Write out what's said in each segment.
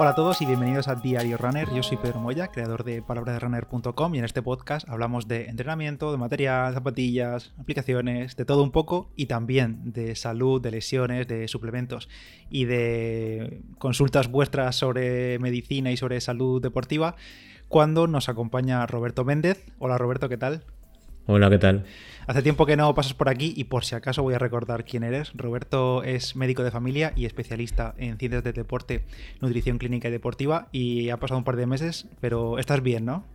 Hola a todos y bienvenidos a Diario Runner. Yo soy Pedro Moya, creador de palabrasrunner.com y en este podcast hablamos de entrenamiento, de material, zapatillas, aplicaciones, de todo un poco y también de salud, de lesiones, de suplementos y de consultas vuestras sobre medicina y sobre salud deportiva cuando nos acompaña Roberto Méndez. Hola Roberto, ¿qué tal? Hola, ¿qué tal? Hace tiempo que no pasas por aquí y por si acaso voy a recordar quién eres. Roberto es médico de familia y especialista en ciencias de deporte, nutrición clínica y deportiva y ha pasado un par de meses, pero estás bien, ¿no?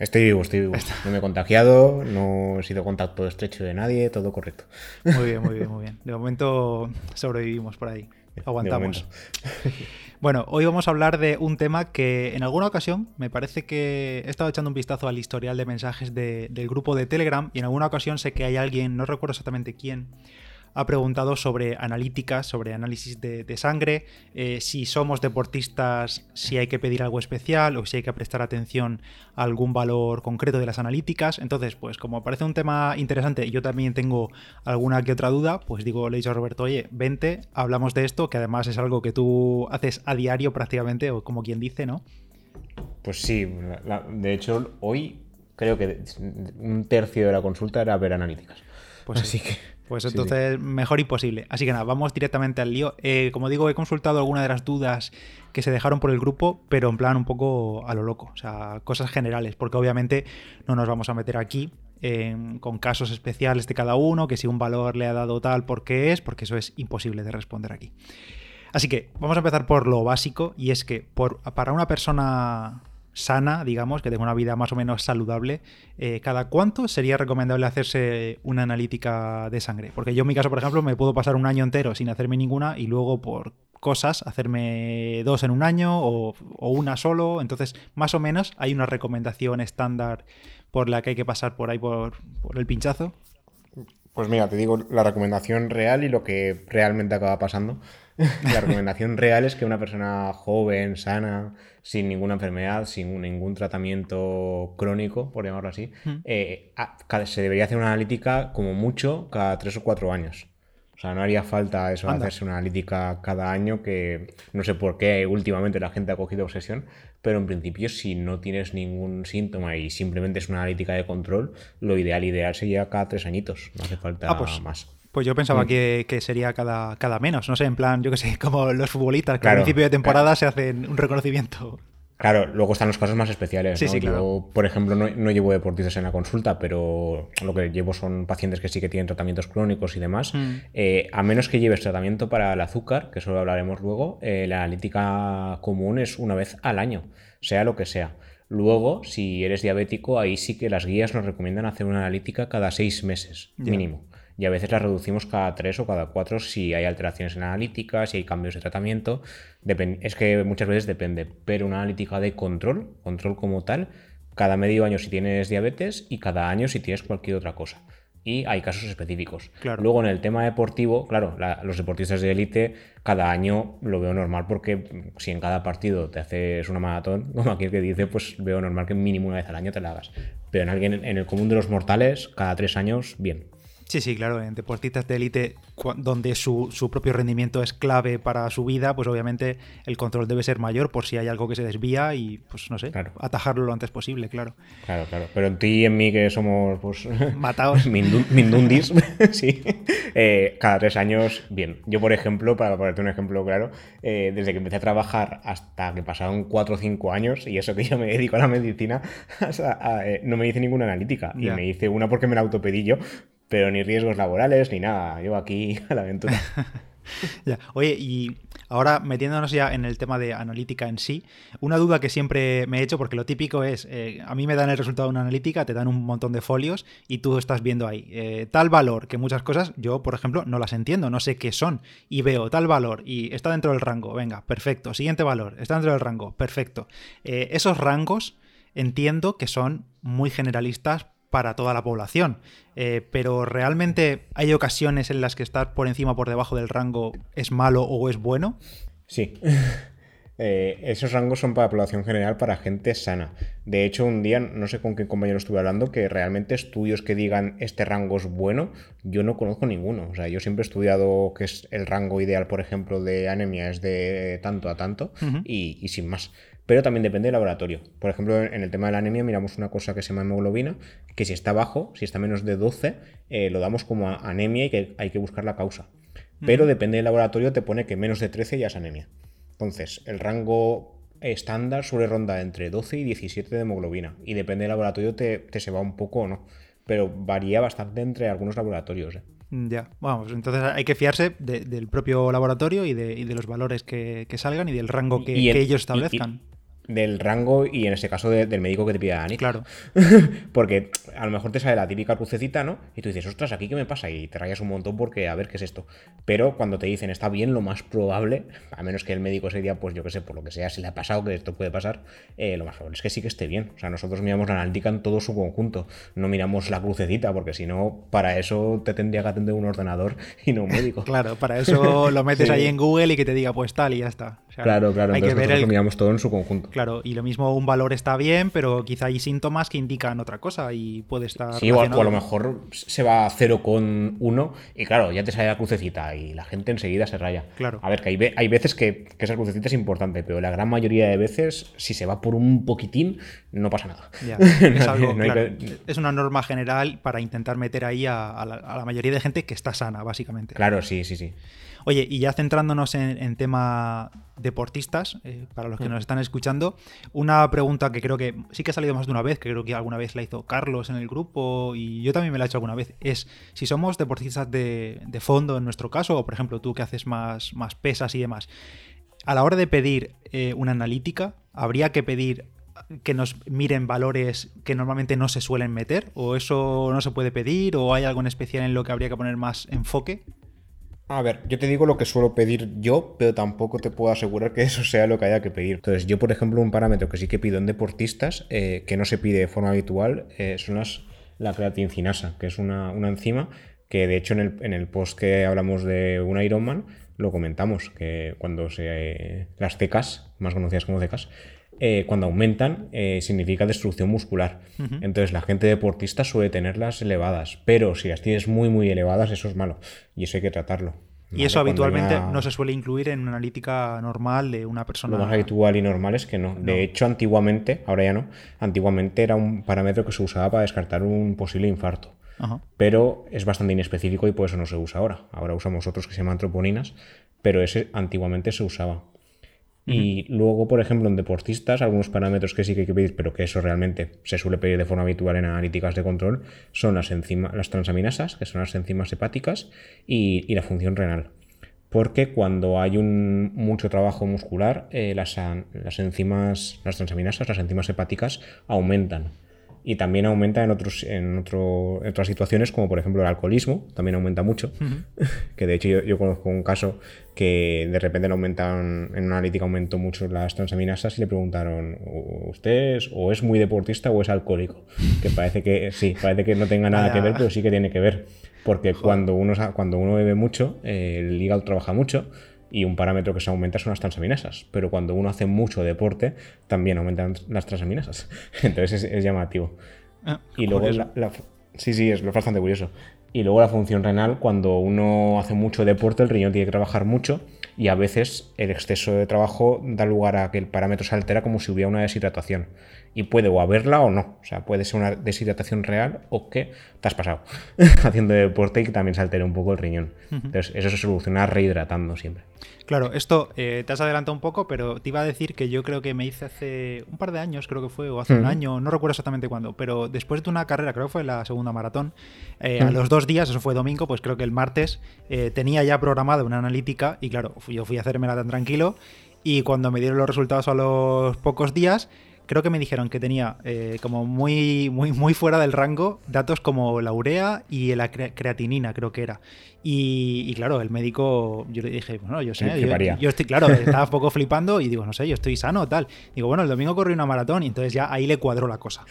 Estoy vivo, estoy vivo. No me he contagiado, no he sido contacto estrecho de nadie, todo correcto. Muy bien, muy bien, muy bien. De momento sobrevivimos por ahí. Aguantamos. Bueno, hoy vamos a hablar de un tema que en alguna ocasión me parece que he estado echando un vistazo al historial de mensajes del grupo de Telegram y en alguna ocasión sé que hay alguien, no recuerdo exactamente quién, ha preguntado sobre analíticas, sobre análisis de, sangre, eh, si somos deportistas, si hay que pedir algo especial o si hay que prestar atención a algún valor concreto de las analíticas. Entonces, pues como parece un tema interesante y yo también tengo alguna que otra duda, pues digo, le he dicho a Roberto, oye, vente, hablamos de esto, que además es algo que tú haces a diario prácticamente, o como quien dice, ¿no? Pues sí, de hecho, hoy creo que un tercio de la consulta era ver analíticas. Pues así que pues entonces, mejor imposible. Así que nada, vamos directamente al lío. Eh, como digo, he consultado algunas de las dudas que se dejaron por el grupo, pero en plan un poco a lo loco. O sea, cosas generales, porque obviamente no nos vamos a meter aquí con casos especiales de cada uno, que si un valor le ha dado tal, por qué es, porque eso es imposible de responder aquí. Así que vamos a empezar por lo básico, y es que por, para una persona sana, digamos, que tenga una vida más o menos saludable, eh, ¿cada cuánto sería recomendable hacerse una analítica de sangre? Porque yo en mi caso, por ejemplo, me puedo pasar un año entero sin hacerme ninguna y luego por cosas hacerme dos en un año o, una solo. Entonces, más o menos, hay una recomendación estándar por la que hay que pasar por ahí por, por el pinchazo. Pues mira, te digo la recomendación real y lo que realmente acaba pasando. La recomendación real es que una persona joven, sana, sin ninguna enfermedad, sin ningún tratamiento crónico, por llamarlo así, eh, se debería hacer una analítica como mucho cada tres o cuatro años. O sea, no haría falta eso, hacerse una analítica cada año, que no sé por qué últimamente la gente ha cogido obsesión, pero en principio si no tienes ningún síntoma y simplemente es una analítica de control, lo ideal, ideal sería cada tres añitos, no hace falta ah, pues más. Pues yo pensaba mm. que, sería cada, cada menos, no sé, en plan, yo que sé, como los futbolistas que al principio de temporada se hacen un reconocimiento. Claro, luego están los casos más especiales. ¿no? Yo, por ejemplo, no, llevo deportistas en la consulta, pero lo que llevo son pacientes que sí que tienen tratamientos crónicos y demás. Mm. Eh, a menos que lleves tratamiento para el azúcar, que eso lo hablaremos luego, eh, la analítica común es una vez al año, sea lo que sea. Luego, si eres diabético, ahí sí que las guías nos recomiendan hacer una analítica cada seis meses, mínimo y a veces la reducimos cada tres o cada cuatro si hay alteraciones en analítica, si hay cambios de tratamiento. es que muchas veces depende, pero una analítica de control, control como tal, cada medio año si tienes diabetes y cada año si tienes cualquier otra cosa. Y hay casos específicos. Luego en el tema deportivo, claro, los deportistas de élite cada año lo veo normal porque si en cada partido te haces una maratón, como aquel que dice, pues veo normal que mínimo una vez al año te la hagas. Pero en alguien en el común de los mortales, cada tres años, bien. Sí, sí, claro, en deportistas de élite donde su, propio rendimiento es clave para su vida, pues obviamente el control debe ser mayor por si hay algo que se desvía y pues no sé, atajarlo lo antes posible, claro. Claro, claro. Pero en ti y en mí que somos pues matados, mindundis, sí, eh, cada tres años, bien. Yo, por ejemplo, para ponerte un ejemplo claro, eh, desde que empecé a trabajar hasta que pasaron cuatro o cinco años, y eso que yo me dedico a la medicina, eh, no me hice ninguna analítica. Y me hice una porque me la autopedí yo, pero ni riesgos laborales ni nada. Yo aquí a la aventura. ya. Oye, y ahora metiéndonos ya en el tema de analítica en sí, una duda que siempre me he hecho, porque lo típico es, eh, a mí me dan el resultado de una analítica, te dan un montón de folios y tú estás viendo ahí eh, tal valor, que muchas cosas yo, por ejemplo, no las entiendo, no sé qué son, y veo tal valor y está dentro del rango, venga, perfecto, siguiente valor, está dentro del rango, perfecto. Eh, esos rangos entiendo que son muy generalistas para toda la población. Eh, pero realmente hay ocasiones en las que estar por encima o por debajo del rango es malo o es bueno. Sí. Eh, esos rangos son para población general, para gente sana. De hecho, un día, no sé con qué compañero estuve hablando, que realmente estudios que digan este rango es bueno, yo no conozco ninguno. O sea, yo siempre he estudiado que es el rango ideal, por ejemplo, de anemia es de tanto a tanto y, sin más pero también depende del laboratorio. Por ejemplo, en el tema de la anemia miramos una cosa que se llama hemoglobina, que si está bajo, si está menos de 12, eh, lo damos como anemia y que hay que buscar la causa. Pero depende del laboratorio, te pone que menos de 13 ya es anemia. Entonces, el rango estándar suele rondar entre 12 y 17 de hemoglobina. Y depende del laboratorio, te, se va un poco o no. Pero varía bastante entre algunos laboratorios. ¿eh? Ya, vamos, entonces hay que fiarse del propio laboratorio y de, los valores que, salgan y del rango que, ellos establezcan del rango y en ese caso del médico que te pida Dani. Claro. porque a lo mejor te sale la típica crucecita, ¿no? Y tú dices, ostras, ¿aquí qué me pasa? Y te rayas un montón porque a ver qué es esto. Pero cuando te dicen está bien, lo más probable, a menos que el médico ese día, pues yo qué sé, por lo que sea, si le ha pasado que esto puede pasar, eh, lo más probable es que sí que esté bien. O sea, nosotros miramos la analítica en todo su conjunto. No miramos la crucecita, porque si no, para eso te tendría que atender un ordenador y no un médico. claro, para eso lo metes ahí en Google y que te diga, pues tal y ya está. claro, claro. Hay que ver lo miramos todo en su conjunto. Claro, y lo mismo un valor está bien, pero quizá hay síntomas que indican otra cosa y puede estar. Sí, o a, lo mejor se va a 0,1 y claro, ya te sale la crucecita y la gente enseguida se raya. Claro. A ver, que hay, hay veces que, esa crucecita es importante, pero la gran mayoría de veces, si se va por un poquitín, no pasa nada. es, una norma general para intentar meter ahí a, la, mayoría de gente que está sana, básicamente. Claro, sí, sí, sí. Oye, y ya centrándonos en, tema deportistas, eh, para los que nos están escuchando, una pregunta que creo que sí que ha salido más de una vez, que creo que alguna vez la hizo Carlos en el grupo y yo también me la he hecho alguna vez, es si somos deportistas de, fondo en nuestro caso, o por ejemplo tú que haces más, más pesas y demás, a la hora de pedir eh, una analítica, ¿habría que pedir que nos miren valores que normalmente no se suelen meter? ¿O eso no se puede pedir? ¿O hay algo en especial en lo que habría que poner más enfoque? A ver, yo te digo lo que suelo pedir yo, pero tampoco te puedo asegurar que eso sea lo que haya que pedir. Entonces, yo, por ejemplo, un parámetro que sí que pido en deportistas, eh, que no se pide de forma habitual, eh, son las, la creatincinasa, que es una, enzima que, de hecho, en el, en el, post que hablamos de un Ironman, lo comentamos, que cuando se... las CECAS, más conocidas como CECAS, eh, cuando aumentan significa destrucción muscular. Entonces la gente deportista suele tenerlas elevadas, pero si las tienes muy muy elevadas eso es malo y eso hay que tratarlo. Y eso habitualmente no se suele incluir en una analítica normal de una persona. Lo más habitual y normal es que no. De hecho, antiguamente, ahora ya no, antiguamente era un parámetro que se usaba para descartar un posible infarto. Pero es bastante inespecífico y por eso no se usa ahora. Ahora usamos otros que se llaman troponinas, pero ese antiguamente se usaba. Y luego, por ejemplo, en deportistas, algunos parámetros que sí que hay que pedir, pero que eso realmente se suele pedir de forma habitual en analíticas de control, son las, enzimas, las transaminasas, que son las enzimas hepáticas, y, la función renal. Porque cuando hay un, mucho trabajo muscular, eh, las, las enzimas, las transaminasas, las enzimas hepáticas aumentan y también aumenta en, otros, en, otro, otras situaciones, como por ejemplo el alcoholismo, también aumenta mucho. Que de hecho yo, conozco un caso que de repente le aumentaron, en una analítica aumentó mucho las transaminasas y le preguntaron, ¿usted es, o es muy deportista o es alcohólico? Que parece que sí, parece que no tenga nada que ver, pero sí que tiene que ver. Porque cuando uno, cuando uno bebe mucho, el hígado trabaja mucho y un parámetro que se aumenta son las transaminasas. Pero cuando uno hace mucho deporte, también aumentan las transaminasas. Entonces es, llamativo. Ah, y luego la, Sí, sí, es bastante curioso. Y luego la función renal, cuando uno hace mucho deporte, el riñón tiene que trabajar mucho y a veces el exceso de trabajo da lugar a que el parámetro se altera como si hubiera una deshidratación. Y puede o haberla o no. O sea, puede ser una deshidratación real o que te has pasado haciendo deporte y que también se altere un poco el riñón. Entonces, eso se soluciona rehidratando siempre. Claro, esto eh, te has adelantado un poco, pero te iba a decir que yo creo que me hice hace un par de años, creo que fue, o hace un año, no recuerdo exactamente cuándo, pero después de una carrera, creo que fue la segunda maratón, eh, a los dos días, eso fue domingo, pues creo que el martes, eh, tenía ya programada una analítica y claro, yo fui a hacérmela tan tranquilo y cuando me dieron los resultados a los pocos días, creo que me dijeron que tenía eh, como muy, muy, muy fuera del rango datos como la urea y la creatinina, creo que era. Y, claro, el médico, yo le dije, bueno, yo sé, yo, estoy, claro, estaba un poco flipando y digo, no sé, yo estoy sano, tal. Digo, bueno, el domingo corrí una maratón y entonces ya ahí le cuadró la cosa.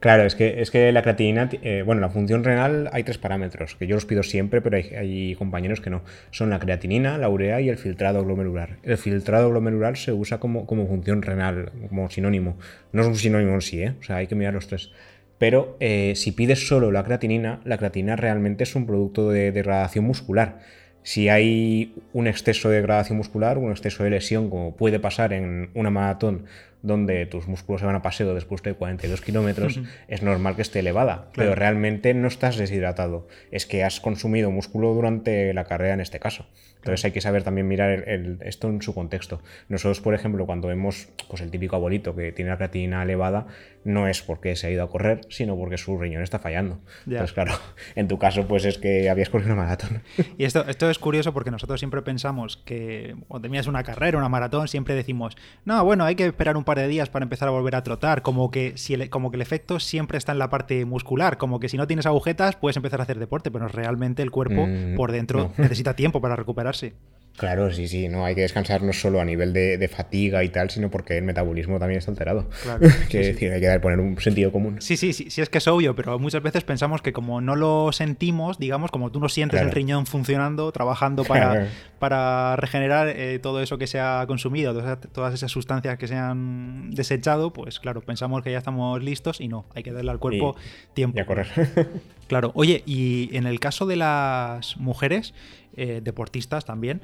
Claro, es que, es que la creatinina, eh, bueno, la función renal hay tres parámetros, que yo los pido siempre, pero hay, compañeros que no. Son la creatinina, la urea y el filtrado glomerular. El filtrado glomerular se usa como, como función renal, como sinónimo. No es un sinónimo en sí, ¿eh? O sea, hay que mirar los tres. Pero eh, si pides solo la creatinina, la creatinina realmente es un producto de degradación muscular. Si hay un exceso de degradación muscular, un exceso de lesión, como puede pasar en una maratón donde tus músculos se van a paseo después de 42 kilómetros, es normal que esté elevada, pero realmente no estás deshidratado, es que has consumido músculo durante la carrera en este caso. Entonces hay que saber también mirar esto en su contexto. Nosotros, por ejemplo, cuando vemos pues, el típico abuelito que tiene la creatinina elevada, no es porque se ha ido a correr, sino porque su riñón está fallando. Entonces, claro, en tu caso, pues es que habías corrido una maratón. Y esto, esto es curioso porque nosotros siempre pensamos que cuando tenías una carrera, una maratón, siempre decimos, no, bueno, hay que esperar un par de días para empezar a volver a trotar, como que, si el, como que el efecto siempre está en la parte muscular, como que si no tienes agujetas puedes empezar a hacer deporte, pero realmente el cuerpo mm, por dentro necesita tiempo para recuperarse. Claro, sí, sí, no hay que descansar no solo a nivel de, fatiga y tal, sino porque el metabolismo también está alterado. Claro. que decir, hay que poner un sentido común. Sí, sí, sí, sí, es que es obvio, pero muchas veces pensamos que como no lo sentimos, digamos, como tú no sientes el riñón funcionando, trabajando para, para regenerar eh, todo eso que se ha consumido, todas, esas sustancias que se han desechado, pues claro, pensamos que ya estamos listos y no, hay que darle al cuerpo tiempo. Y a correr. claro, oye, y en el caso de las mujeres, eh, deportistas también,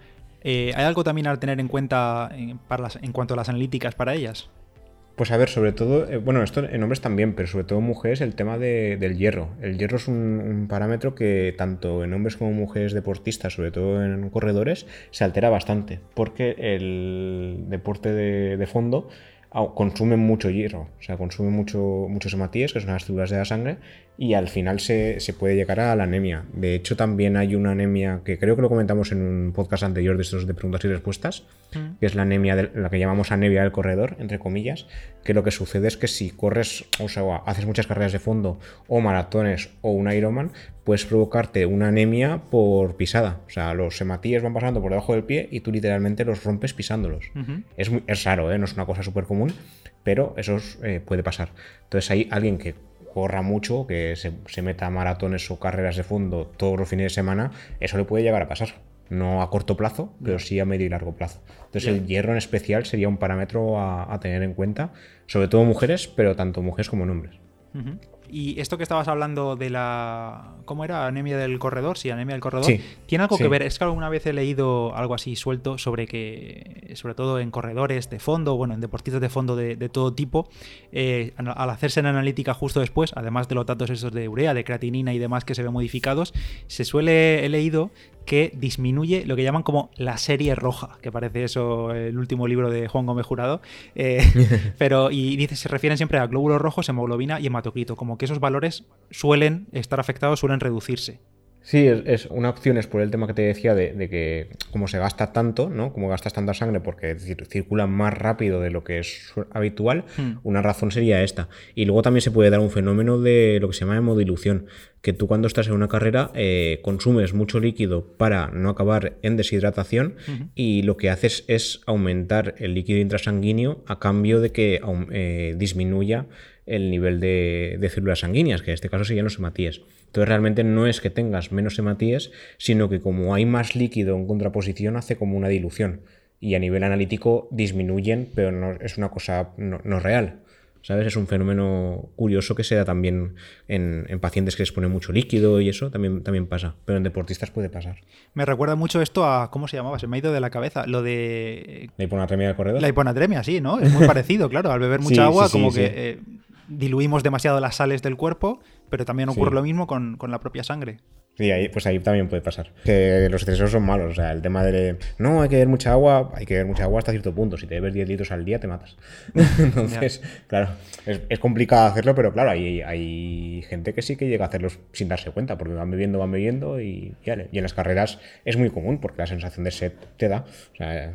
eh, ¿Hay algo también a tener en cuenta en, cuanto a las analíticas para ellas? Pues a ver, sobre todo, eh, bueno, esto en hombres también, pero sobre todo en mujeres, el tema del hierro. El hierro es un, parámetro que tanto en hombres como mujeres deportistas, sobre todo en corredores, se altera bastante, porque el deporte de fondo consumen mucho hierro, o sea, consumen mucho, muchos hematíes, que son las células de la sangre, y al final se, puede llegar a la anemia. De hecho, también hay una anemia que creo que lo comentamos en un podcast anterior de estos de preguntas y respuestas. Que es la anemia, de, la que llamamos anemia del corredor, entre comillas, que lo que sucede es que si corres, o sea, haces muchas carreras de fondo, o maratones, o un Ironman, puedes provocarte una anemia por pisada. O sea, los hematíes van pasando por debajo del pie y tú literalmente los rompes pisándolos. es, es raro, ¿eh? no es una cosa súper común, pero eso eh, puede pasar. Entonces hay alguien que corra mucho, que se, meta a maratones o carreras de fondo todos los fines de semana, eso le puede llegar a pasar. No a corto plazo, pero sí a medio y largo plazo. Entonces el hierro en especial sería un parámetro a, tener en cuenta, sobre todo mujeres, pero tanto mujeres como hombres. Y esto que estabas hablando de la. ¿Cómo era? Anemia del corredor. Sí, anemia del corredor. ¿Tiene algo que ver? Es que alguna vez he leído algo así suelto sobre que, sobre todo en corredores de fondo, bueno, en deportistas de fondo de, todo tipo, eh, al hacerse en analítica justo después, además de los datos esos de urea, de creatinina y demás que se ven modificados, se suele, he leído que disminuye lo que llaman como la serie roja, que parece eso el último libro de Juan Gómez Jurado, eh, pero y dice, se refieren siempre a glóbulos rojos, hemoglobina y hematocrito, como que esos valores suelen estar afectados, suelen reducirse. Sí, es, una opción es por el tema que te decía de, que como se gasta tanto, ¿no? Como gastas tanta sangre porque circula más rápido de lo que es habitual, hmm. una razón sería esta. Y luego también se puede dar un fenómeno de lo que se llama hemodilución, que tú cuando estás en una carrera eh, consumes mucho líquido para no acabar en deshidratación y lo que haces es aumentar el líquido intrasanguíneo a cambio de que eh, disminuya el nivel de, células sanguíneas, que en este caso serían los hematíes. Entonces realmente no es que tengas menos hematíes, sino que como hay más líquido en contraposición hace como una dilución. Y a nivel analítico disminuyen, pero no es una cosa no, real. ¿Sabes? Es un fenómeno curioso que se da también en, pacientes que les pone mucho líquido y eso también, también pasa. Pero en deportistas puede pasar. Me recuerda mucho esto a. ¿Cómo se llamaba? Se me ha ido de la cabeza. Lo de. La hiponatremia del corredor. La hiponatremia, sí, ¿no? Es muy parecido, claro. Al beber mucha agua, como que. Eh, diluimos demasiado las sales del cuerpo, pero también ocurre lo mismo con, con la propia sangre. Sí, ahí, pues ahí también puede pasar. Que los excesos son malos. O sea, el tema de. No, hay que beber mucha agua. Hay que beber mucha agua hasta cierto punto. Si te bebes 10 litros al día, te matas. Entonces, claro, es, complicado hacerlo, pero claro, hay, hay gente que sí que llega a hacerlo sin darse cuenta, porque van bebiendo, van bebiendo y, y, y en las carreras es muy común, porque la sensación de sed te da. O sea,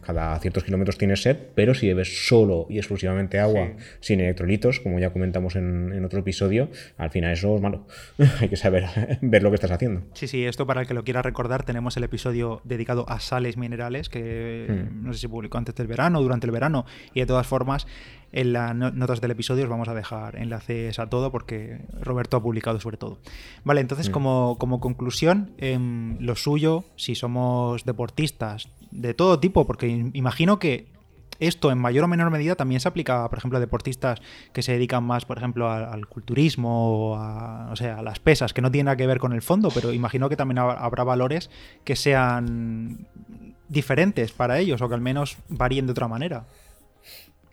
cada ciertos kilómetros tienes sed, pero si bebes solo y exclusivamente agua, sin electrolitos, como ya comentamos en, en otro episodio, al final eso es malo. hay que saber ver lo que que estás haciendo. Sí, sí, esto para el que lo quiera recordar, tenemos el episodio dedicado a sales minerales, que mm. no sé si publicó antes del verano o durante el verano, y de todas formas, en las notas del episodio os vamos a dejar enlaces a todo porque Roberto ha publicado sobre todo. Vale, entonces mm. como, como, conclusión, em, lo suyo, si somos deportistas de todo tipo, porque imagino que esto en mayor o menor medida también se aplica, por ejemplo, a deportistas que se dedican más, por ejemplo, al, culturismo o a, o sea, a las pesas, que no tienen nada que ver con el fondo, pero imagino que también habrá valores que sean diferentes para ellos o que al menos varíen de otra manera.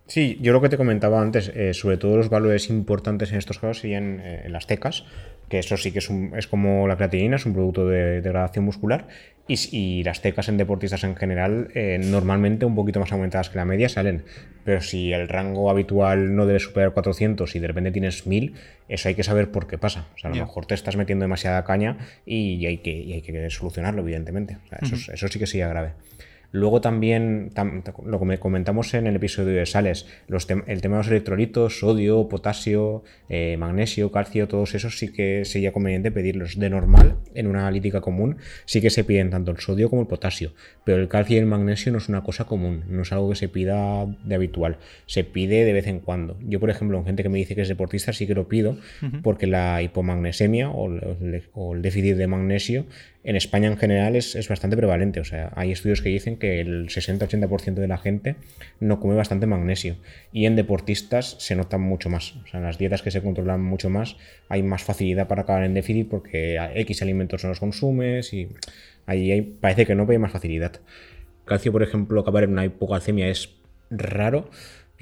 Sí, yo lo que te comentaba antes, eh, sobre todo los valores importantes en estos casos serían eh, en las tecas, que eso sí que es, es como la creatinina, es un producto de degradación muscular, y, las tecas en deportistas en general, eh, normalmente un poquito más aumentadas que la media, salen. Pero si el rango habitual no debe superar 400 y de repente tienes 1000, eso hay que saber por qué pasa. O sea, a lo mejor te estás metiendo demasiada caña y, hay, que, hay que solucionarlo, evidentemente. eso, eso sí que sería grave. Luego también, lo que comentamos en el episodio de sales, el tema de los electrolitos, sodio, potasio, eh, magnesio, calcio, todos esos sí que sería conveniente pedirlos de normal en una analítica común. Sí que se piden tanto el sodio como el potasio, pero el calcio y el magnesio no es una cosa común, no es algo que se pida de habitual, se pide de vez en cuando. Yo, por ejemplo, en gente que me dice que es deportista sí que lo pido porque la hipomagnesemia o el déficit de magnesio en España en general es, bastante prevalente. O sea, hay estudios que dicen que el 60-80% de la gente no come bastante magnesio. Y en deportistas se nota mucho más. O sea, en las dietas que se controlan mucho más hay más facilidad para acabar en déficit porque X alimentos no los consumes y ahí parece que no, hay más facilidad. Calcio, por ejemplo, acabar en una hipocalcemia es raro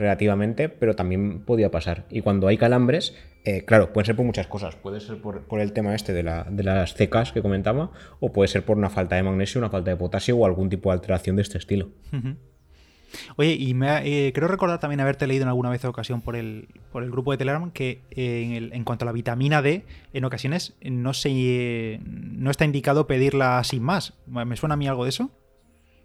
relativamente, pero también podía pasar. Y cuando hay calambres, eh, claro, pueden ser por muchas cosas. Puede ser por, el tema este de, las cecas que comentaba, o puede ser por una falta de magnesio, una falta de potasio o algún tipo de alteración de este estilo. Oye, y me, eh, creo recordar también haberte leído en alguna vez ocasión por el, por el grupo de Telegram que eh, en, cuanto a la vitamina D, en ocasiones no, se, no está indicado pedirla sin más. ¿Me suena a mí algo de eso?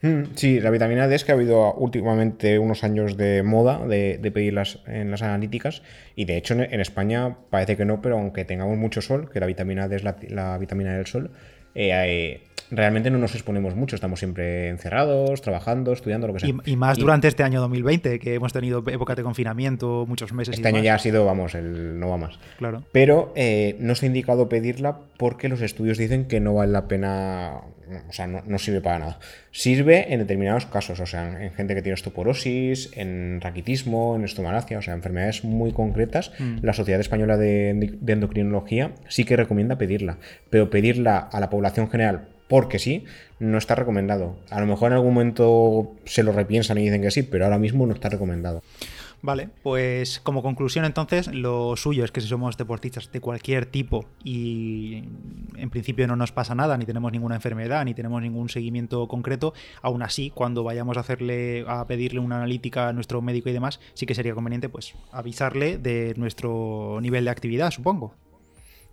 Mm, sí, la vitamina D es que ha habido últimamente unos años de moda de, pedirlas en las analíticas y de hecho en, España parece que no, pero aunque tengamos mucho sol, que la vitamina D es la, vitamina del sol, eh, realmente no nos exponemos mucho, estamos siempre encerrados, trabajando, estudiando, lo que sea. Y, más durante este año 2020, que hemos tenido época de confinamiento, muchos meses. Este año ya ha sido, vamos, el no va más. Claro. Pero eh, no se ha indicado pedirla porque los estudios dicen que no vale la pena, o sea, no, sirve para nada. Sirve en determinados casos, o sea, en gente que tiene osteoporosis, en raquitismo, en estomalacia, o sea, enfermedades muy concretas. Mm. La Sociedad Española de Endocrinología sí que recomienda pedirla, pero pedirla a la población general porque sí, no está recomendado. A lo mejor en algún momento se lo repiensan y dicen que sí, pero ahora mismo no está recomendado. Vale, pues como conclusión entonces, lo suyo es que si somos deportistas de cualquier tipo y en principio no nos pasa nada, ni tenemos ninguna enfermedad, ni tenemos ningún seguimiento concreto, aún así, cuando vayamos a hacerle, a pedirle una analítica a nuestro médico y demás, sí que sería conveniente pues avisarle de nuestro nivel de actividad, supongo.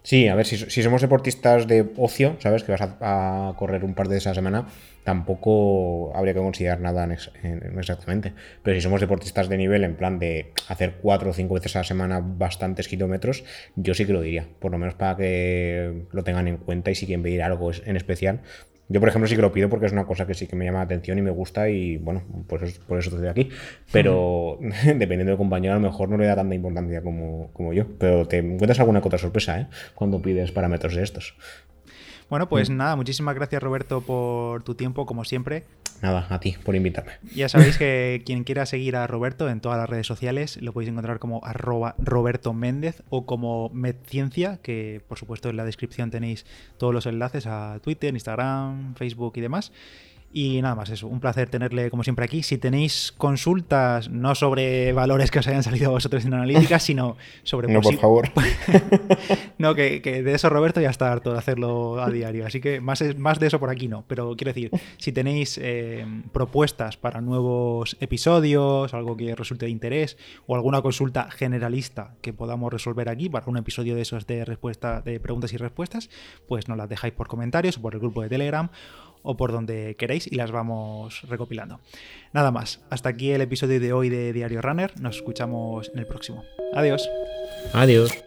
Sí, a ver, si, somos deportistas de ocio, ¿sabes? Que vas a, correr un par de veces a la semana, tampoco habría que considerar nada exactamente. Pero si somos deportistas de nivel, en plan de hacer cuatro o cinco veces a la semana bastantes kilómetros, yo sí que lo diría. Por lo menos para que lo tengan en cuenta y si quieren pedir algo en especial, yo, por ejemplo, sí que lo pido porque es una cosa que sí que me llama la atención y me gusta y, bueno, pues por eso estoy aquí. Pero dependiendo del compañero, a lo mejor no le da tanta importancia como, como yo. Pero te encuentras alguna otra sorpresa, ¿eh? Cuando pides parámetros de estos. Bueno, pues mm. nada, muchísimas gracias Roberto por tu tiempo, como siempre. Nada, a ti por invitarme. Ya sabéis que quien quiera seguir a Roberto en todas las redes sociales lo podéis encontrar como arroba Roberto Méndez o como MedCiencia, que por supuesto en la descripción tenéis todos los enlaces a Twitter, Instagram, Facebook y demás. Y nada más, eso, un placer tenerle como siempre aquí. Si tenéis consultas, no sobre valores que os hayan salido a vosotros en analítica, sino sobre... No, por favor. no, que, de eso Roberto ya está harto de hacerlo a diario. Así que más, más de eso por aquí no. Pero quiero decir, si tenéis eh, propuestas para nuevos episodios, algo que resulte de interés, o alguna consulta generalista que podamos resolver aquí para un episodio de esos de, respuesta, de preguntas y respuestas, pues nos las dejáis por comentarios o por el grupo de Telegram o por donde queréis y las vamos recopilando. Nada más, hasta aquí el episodio de hoy de Diario Runner, nos escuchamos en el próximo. Adiós. Adiós.